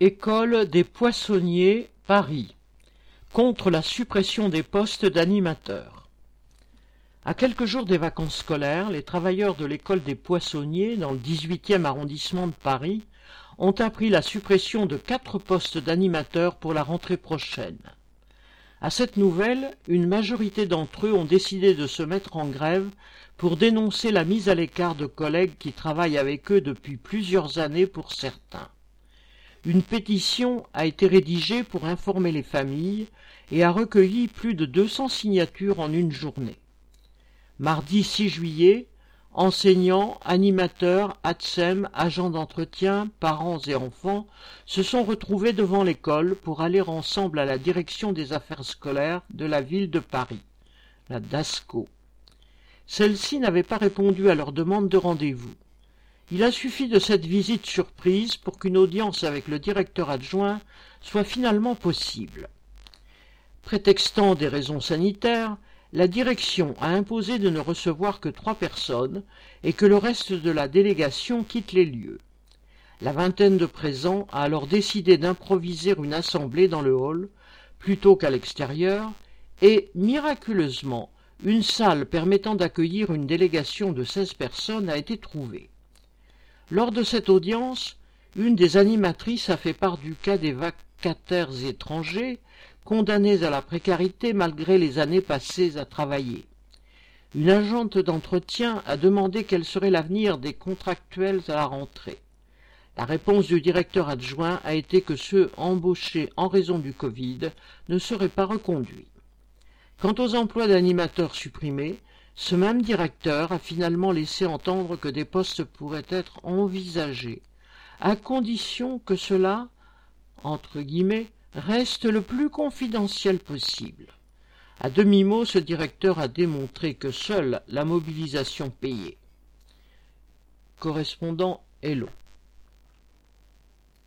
École des poissonniers, Paris, contre la suppression des postes d'animateurs. À quelques jours des vacances scolaires, les travailleurs de l'école des poissonniers, dans le 18e arrondissement de Paris, ont appris la suppression de quatre postes d'animateurs pour la rentrée prochaine. À cette nouvelle, une majorité d'entre eux ont décidé de se mettre en grève pour dénoncer la mise à l'écart de collègues qui travaillent avec eux depuis plusieurs années pour certains. Une pétition a été rédigée pour informer les familles et a recueilli plus de 200 signatures en une journée. Mardi 6 juillet, enseignants, animateurs, ATSEM, agents d'entretien, parents et enfants se sont retrouvés devant l'école pour aller ensemble à la direction des affaires scolaires de la ville de Paris, la DASCO. Celle-ci n'avait pas répondu à leur demande de rendez-vous. Il a suffi de cette visite surprise pour qu'une audience avec le directeur adjoint soit finalement possible. Prétextant des raisons sanitaires, la direction a imposé de ne recevoir que trois personnes et que le reste de la délégation quitte les lieux. La vingtaine de présents a alors décidé d'improviser une assemblée dans le hall plutôt qu'à l'extérieur et, miraculeusement, une salle permettant d'accueillir une délégation de seize personnes a été trouvée. Lors de cette audience, une des animatrices a fait part du cas des vacataires étrangers condamnés à la précarité malgré les années passées à travailler. Une agente d'entretien a demandé quel serait l'avenir des contractuels à la rentrée. La réponse du directeur adjoint a été que ceux embauchés en raison du Covid ne seraient pas reconduits. Quant aux emplois d'animateurs supprimés, ce même directeur a finalement laissé entendre que des postes pourraient être envisagés, à condition que cela, entre guillemets, reste le plus confidentiel possible. À demi-mot, ce directeur a démontré que seule la mobilisation payée. Correspondant Hello.